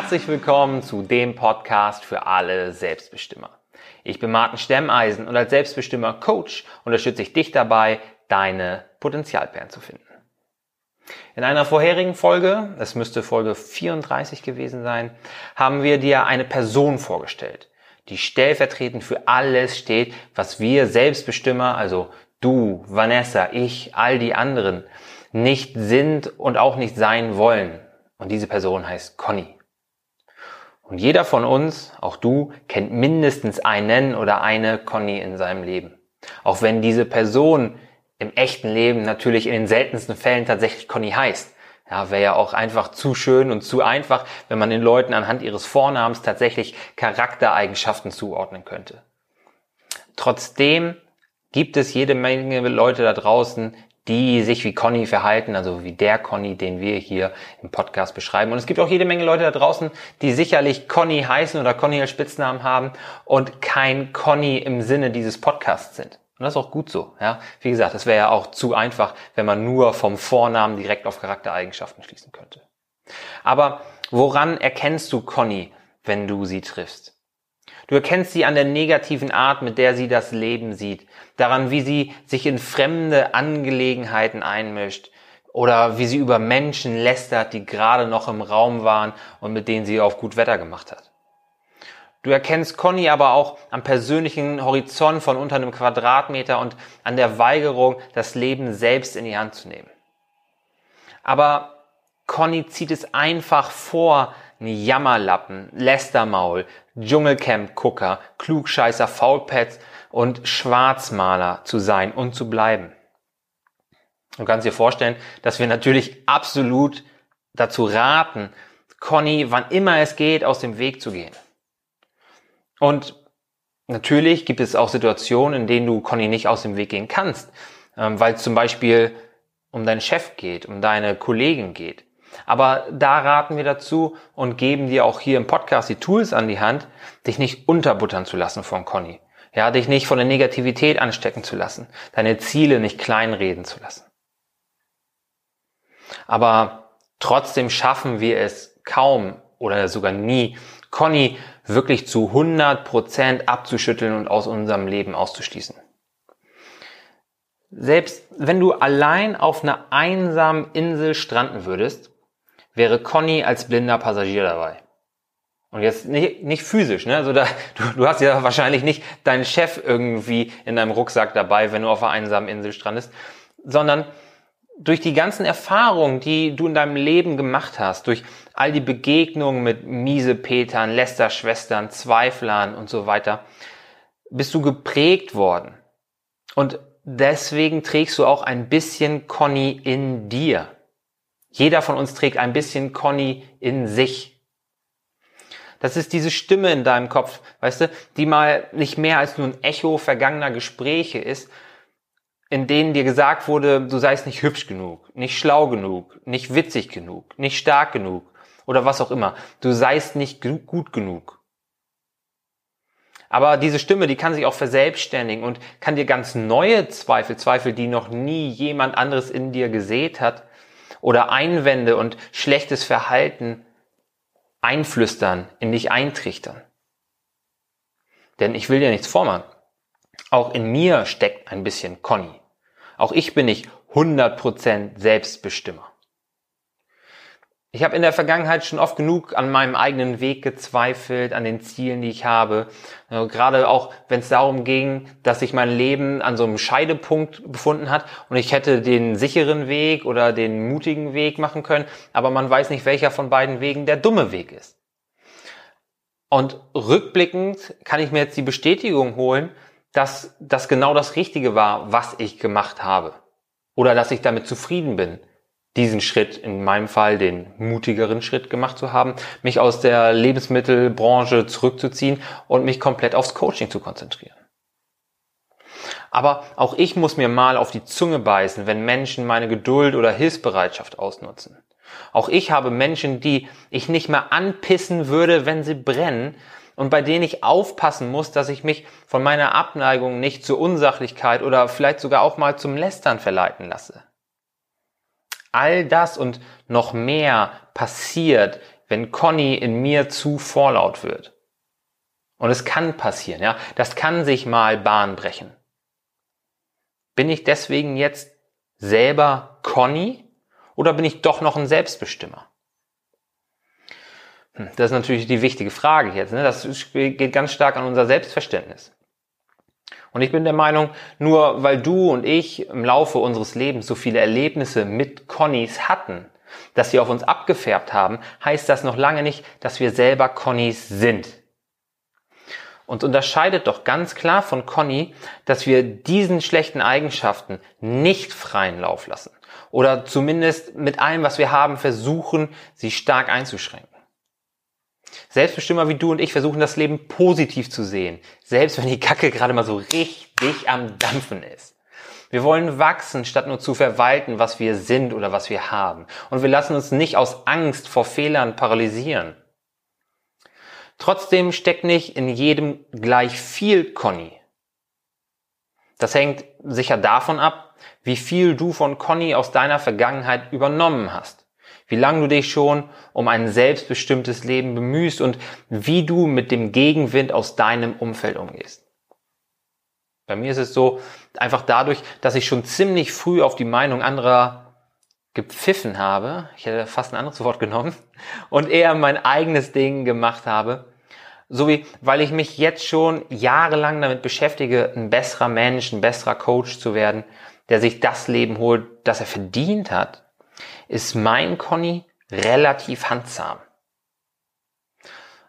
Herzlich willkommen zu dem Podcast für alle Selbstbestimmer. Ich bin Martin Stemmeisen und als Selbstbestimmer Coach unterstütze ich dich dabei, deine Potenzialperlen zu finden. In einer vorherigen Folge, es müsste Folge 34 gewesen sein, haben wir dir eine Person vorgestellt, die stellvertretend für alles steht, was wir Selbstbestimmer, also du, Vanessa, ich, all die anderen, nicht sind und auch nicht sein wollen. Und diese Person heißt Conny. Und jeder von uns, auch du, kennt mindestens einen oder eine Conny in seinem Leben. Auch wenn diese Person im echten Leben natürlich in den seltensten Fällen tatsächlich Conny heißt. Ja, wäre ja auch einfach zu schön und zu einfach, wenn man den Leuten anhand ihres Vornamens tatsächlich Charaktereigenschaften zuordnen könnte. Trotzdem gibt es jede Menge Leute da draußen, die sich wie Conny verhalten, also wie der Conny, den wir hier im Podcast beschreiben. Und es gibt auch jede Menge Leute da draußen, die sicherlich Conny heißen oder Conny als Spitznamen haben und kein Conny im Sinne dieses Podcasts sind. Und das ist auch gut so. Ja, wie gesagt, es wäre ja auch zu einfach, wenn man nur vom Vornamen direkt auf Charaktereigenschaften schließen könnte. Aber woran erkennst du Conny, wenn du sie triffst? Du erkennst sie an der negativen Art, mit der sie das Leben sieht, daran, wie sie sich in fremde Angelegenheiten einmischt oder wie sie über Menschen lästert, die gerade noch im Raum waren und mit denen sie auf gut Wetter gemacht hat. Du erkennst Conny aber auch am persönlichen Horizont von unter einem Quadratmeter und an der Weigerung, das Leben selbst in die Hand zu nehmen. Aber Conny zieht es einfach vor, ein Jammerlappen, Lästermaul, Dschungelcamp-Gucker, Klugscheißer, Faulpads und Schwarzmaler zu sein und zu bleiben. Du kannst dir vorstellen, dass wir natürlich absolut dazu raten, Conny, wann immer es geht, aus dem Weg zu gehen. Und natürlich gibt es auch Situationen, in denen du Conny nicht aus dem Weg gehen kannst, ähm, weil es zum Beispiel um deinen Chef geht, um deine Kollegen geht. Aber da raten wir dazu und geben dir auch hier im Podcast die Tools an die Hand, dich nicht unterbuttern zu lassen von Conny. Ja, dich nicht von der Negativität anstecken zu lassen, deine Ziele nicht kleinreden zu lassen. Aber trotzdem schaffen wir es kaum oder sogar nie, Conny wirklich zu 100 Prozent abzuschütteln und aus unserem Leben auszuschließen. Selbst wenn du allein auf einer einsamen Insel stranden würdest, wäre Conny als blinder Passagier dabei. Und jetzt nicht, nicht physisch, ne? Also da, du, du hast ja wahrscheinlich nicht deinen Chef irgendwie in deinem Rucksack dabei, wenn du auf einer einsamen Insel strandest, sondern durch die ganzen Erfahrungen, die du in deinem Leben gemacht hast, durch all die Begegnungen mit Miesepetern, Lästerschwestern, Zweiflern und so weiter, bist du geprägt worden. Und deswegen trägst du auch ein bisschen Conny in dir. Jeder von uns trägt ein bisschen Conny in sich. Das ist diese Stimme in deinem Kopf, weißt du, die mal nicht mehr als nur ein Echo vergangener Gespräche ist, in denen dir gesagt wurde, du seist nicht hübsch genug, nicht schlau genug, nicht witzig genug, nicht stark genug oder was auch immer. Du seist nicht gut genug. Aber diese Stimme, die kann sich auch verselbstständigen und kann dir ganz neue Zweifel, Zweifel, die noch nie jemand anderes in dir gesät hat, oder Einwände und schlechtes Verhalten einflüstern, in dich eintrichtern. Denn ich will dir nichts vormachen. Auch in mir steckt ein bisschen Conny. Auch ich bin nicht 100% Selbstbestimmer. Ich habe in der Vergangenheit schon oft genug an meinem eigenen Weg gezweifelt, an den Zielen, die ich habe. Gerade auch, wenn es darum ging, dass sich mein Leben an so einem Scheidepunkt befunden hat und ich hätte den sicheren Weg oder den mutigen Weg machen können, aber man weiß nicht, welcher von beiden Wegen der dumme Weg ist. Und rückblickend kann ich mir jetzt die Bestätigung holen, dass das genau das Richtige war, was ich gemacht habe. Oder dass ich damit zufrieden bin diesen Schritt, in meinem Fall den mutigeren Schritt gemacht zu haben, mich aus der Lebensmittelbranche zurückzuziehen und mich komplett aufs Coaching zu konzentrieren. Aber auch ich muss mir mal auf die Zunge beißen, wenn Menschen meine Geduld oder Hilfsbereitschaft ausnutzen. Auch ich habe Menschen, die ich nicht mehr anpissen würde, wenn sie brennen und bei denen ich aufpassen muss, dass ich mich von meiner Abneigung nicht zur Unsachlichkeit oder vielleicht sogar auch mal zum Lästern verleiten lasse. All das und noch mehr passiert wenn Conny in mir zu vorlaut wird. Und es kann passieren, ja. Das kann sich mal Bahn brechen. Bin ich deswegen jetzt selber Conny oder bin ich doch noch ein Selbstbestimmer? Hm, das ist natürlich die wichtige Frage jetzt. Ne? Das geht ganz stark an unser Selbstverständnis. Und ich bin der Meinung, nur weil du und ich im Laufe unseres Lebens so viele Erlebnisse mit Connys hatten, dass sie auf uns abgefärbt haben, heißt das noch lange nicht, dass wir selber Connys sind. Und unterscheidet doch ganz klar von Conny, dass wir diesen schlechten Eigenschaften nicht freien Lauf lassen. Oder zumindest mit allem, was wir haben, versuchen, sie stark einzuschränken. Selbstbestimmer wie du und ich versuchen das Leben positiv zu sehen, selbst wenn die Kacke gerade mal so richtig am Dampfen ist. Wir wollen wachsen, statt nur zu verwalten, was wir sind oder was wir haben. Und wir lassen uns nicht aus Angst vor Fehlern paralysieren. Trotzdem steckt nicht in jedem gleich viel Conny. Das hängt sicher davon ab, wie viel du von Conny aus deiner Vergangenheit übernommen hast wie lange du dich schon um ein selbstbestimmtes Leben bemühst und wie du mit dem Gegenwind aus deinem Umfeld umgehst. Bei mir ist es so, einfach dadurch, dass ich schon ziemlich früh auf die Meinung anderer gepfiffen habe, ich hätte fast ein anderes Wort genommen, und eher mein eigenes Ding gemacht habe, sowie weil ich mich jetzt schon jahrelang damit beschäftige, ein besserer Mensch, ein besserer Coach zu werden, der sich das Leben holt, das er verdient hat, ist mein Conny relativ handsam.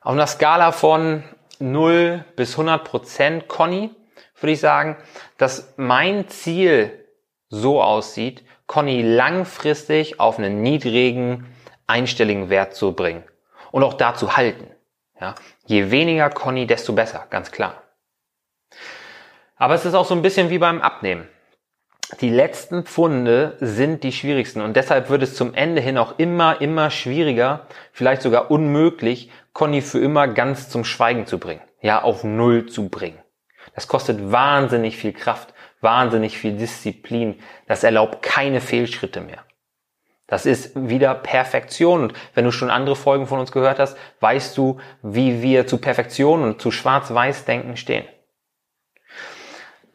Auf einer Skala von 0 bis 100 Prozent Conny würde ich sagen, dass mein Ziel so aussieht, Conny langfristig auf einen niedrigen, einstelligen Wert zu bringen und auch da zu halten. Ja, je weniger Conny, desto besser, ganz klar. Aber es ist auch so ein bisschen wie beim Abnehmen die letzten Pfunde sind die schwierigsten und deshalb wird es zum Ende hin auch immer, immer schwieriger, vielleicht sogar unmöglich, Conny für immer ganz zum Schweigen zu bringen, ja, auf Null zu bringen. Das kostet wahnsinnig viel Kraft, wahnsinnig viel Disziplin, das erlaubt keine Fehlschritte mehr. Das ist wieder Perfektion. Und wenn du schon andere Folgen von uns gehört hast, weißt du, wie wir zu Perfektion und zu Schwarz-Weiß-Denken stehen.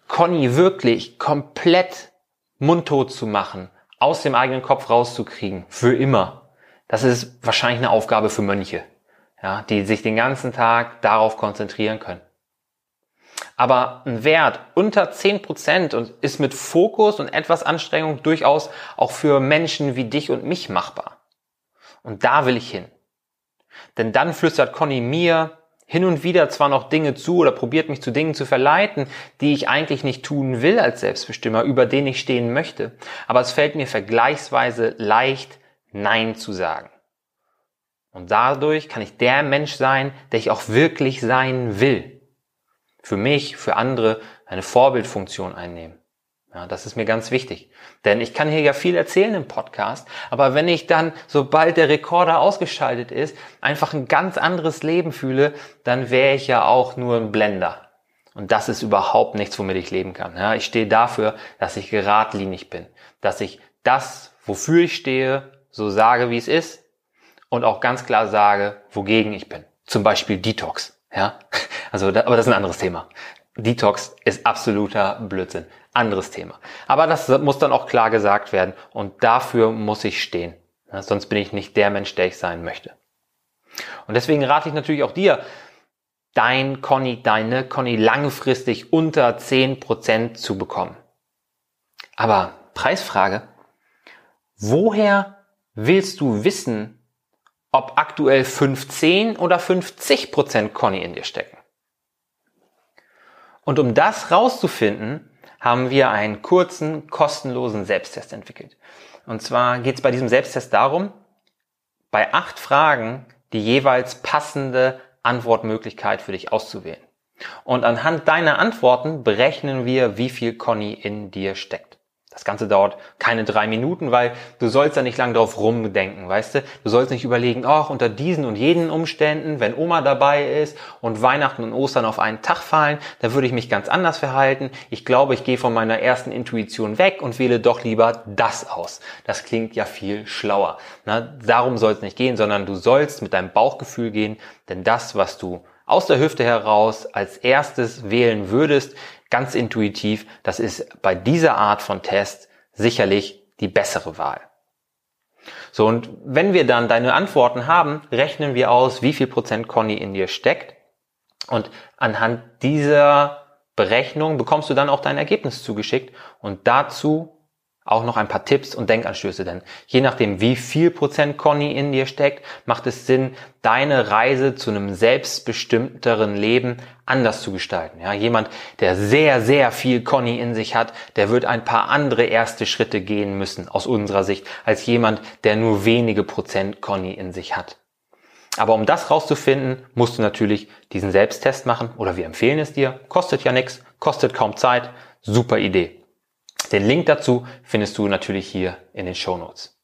Conny wirklich komplett mundtot zu machen, aus dem eigenen Kopf rauszukriegen, für immer. Das ist wahrscheinlich eine Aufgabe für Mönche, ja, die sich den ganzen Tag darauf konzentrieren können. Aber ein Wert unter 10% und ist mit Fokus und etwas Anstrengung durchaus auch für Menschen wie dich und mich machbar. Und da will ich hin. Denn dann flüstert Conny mir, hin und wieder zwar noch Dinge zu oder probiert mich zu Dingen zu verleiten, die ich eigentlich nicht tun will als Selbstbestimmer, über den ich stehen möchte. Aber es fällt mir vergleichsweise leicht, Nein zu sagen. Und dadurch kann ich der Mensch sein, der ich auch wirklich sein will. Für mich, für andere eine Vorbildfunktion einnehmen. Ja, das ist mir ganz wichtig. Denn ich kann hier ja viel erzählen im Podcast, aber wenn ich dann, sobald der Rekorder ausgeschaltet ist, einfach ein ganz anderes Leben fühle, dann wäre ich ja auch nur ein Blender. Und das ist überhaupt nichts, womit ich leben kann. Ja, ich stehe dafür, dass ich geradlinig bin, dass ich das, wofür ich stehe, so sage, wie es ist und auch ganz klar sage, wogegen ich bin. Zum Beispiel Detox. Ja, also, aber das ist ein anderes Thema. Detox ist absoluter Blödsinn. Anderes Thema. Aber das muss dann auch klar gesagt werden und dafür muss ich stehen. Sonst bin ich nicht der Mensch, der ich sein möchte. Und deswegen rate ich natürlich auch dir, dein Conny, deine Conny langfristig unter 10% zu bekommen. Aber Preisfrage, woher willst du wissen, ob aktuell 15 oder 50% Conny in dir stecken? Und um das rauszufinden, haben wir einen kurzen, kostenlosen Selbsttest entwickelt. Und zwar geht es bei diesem Selbsttest darum, bei acht Fragen die jeweils passende Antwortmöglichkeit für dich auszuwählen. Und anhand deiner Antworten berechnen wir, wie viel Conny in dir steckt. Das Ganze dauert keine drei Minuten, weil du sollst da nicht lang drauf rumdenken, weißt du? Du sollst nicht überlegen, ach, unter diesen und jenen Umständen, wenn Oma dabei ist und Weihnachten und Ostern auf einen Tag fallen, dann würde ich mich ganz anders verhalten. Ich glaube, ich gehe von meiner ersten Intuition weg und wähle doch lieber das aus. Das klingt ja viel schlauer. Na, darum soll es nicht gehen, sondern du sollst mit deinem Bauchgefühl gehen, denn das, was du aus der Hüfte heraus als erstes wählen würdest, ganz intuitiv, das ist bei dieser Art von Test sicherlich die bessere Wahl. So, und wenn wir dann deine Antworten haben, rechnen wir aus, wie viel Prozent Conny in dir steckt. Und anhand dieser Berechnung bekommst du dann auch dein Ergebnis zugeschickt. Und dazu auch noch ein paar Tipps und Denkanstöße, denn je nachdem, wie viel Prozent Conny in dir steckt, macht es Sinn, deine Reise zu einem selbstbestimmteren Leben anders zu gestalten. Ja, jemand, der sehr, sehr viel Conny in sich hat, der wird ein paar andere erste Schritte gehen müssen, aus unserer Sicht, als jemand, der nur wenige Prozent Conny in sich hat. Aber um das rauszufinden, musst du natürlich diesen Selbsttest machen oder wir empfehlen es dir. Kostet ja nichts, kostet kaum Zeit. Super Idee. Den Link dazu findest du natürlich hier in den Show Notes.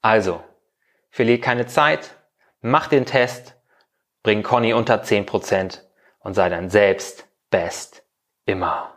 Also, verlier keine Zeit, mach den Test, bring Conny unter 10% und sei dein Selbst best immer.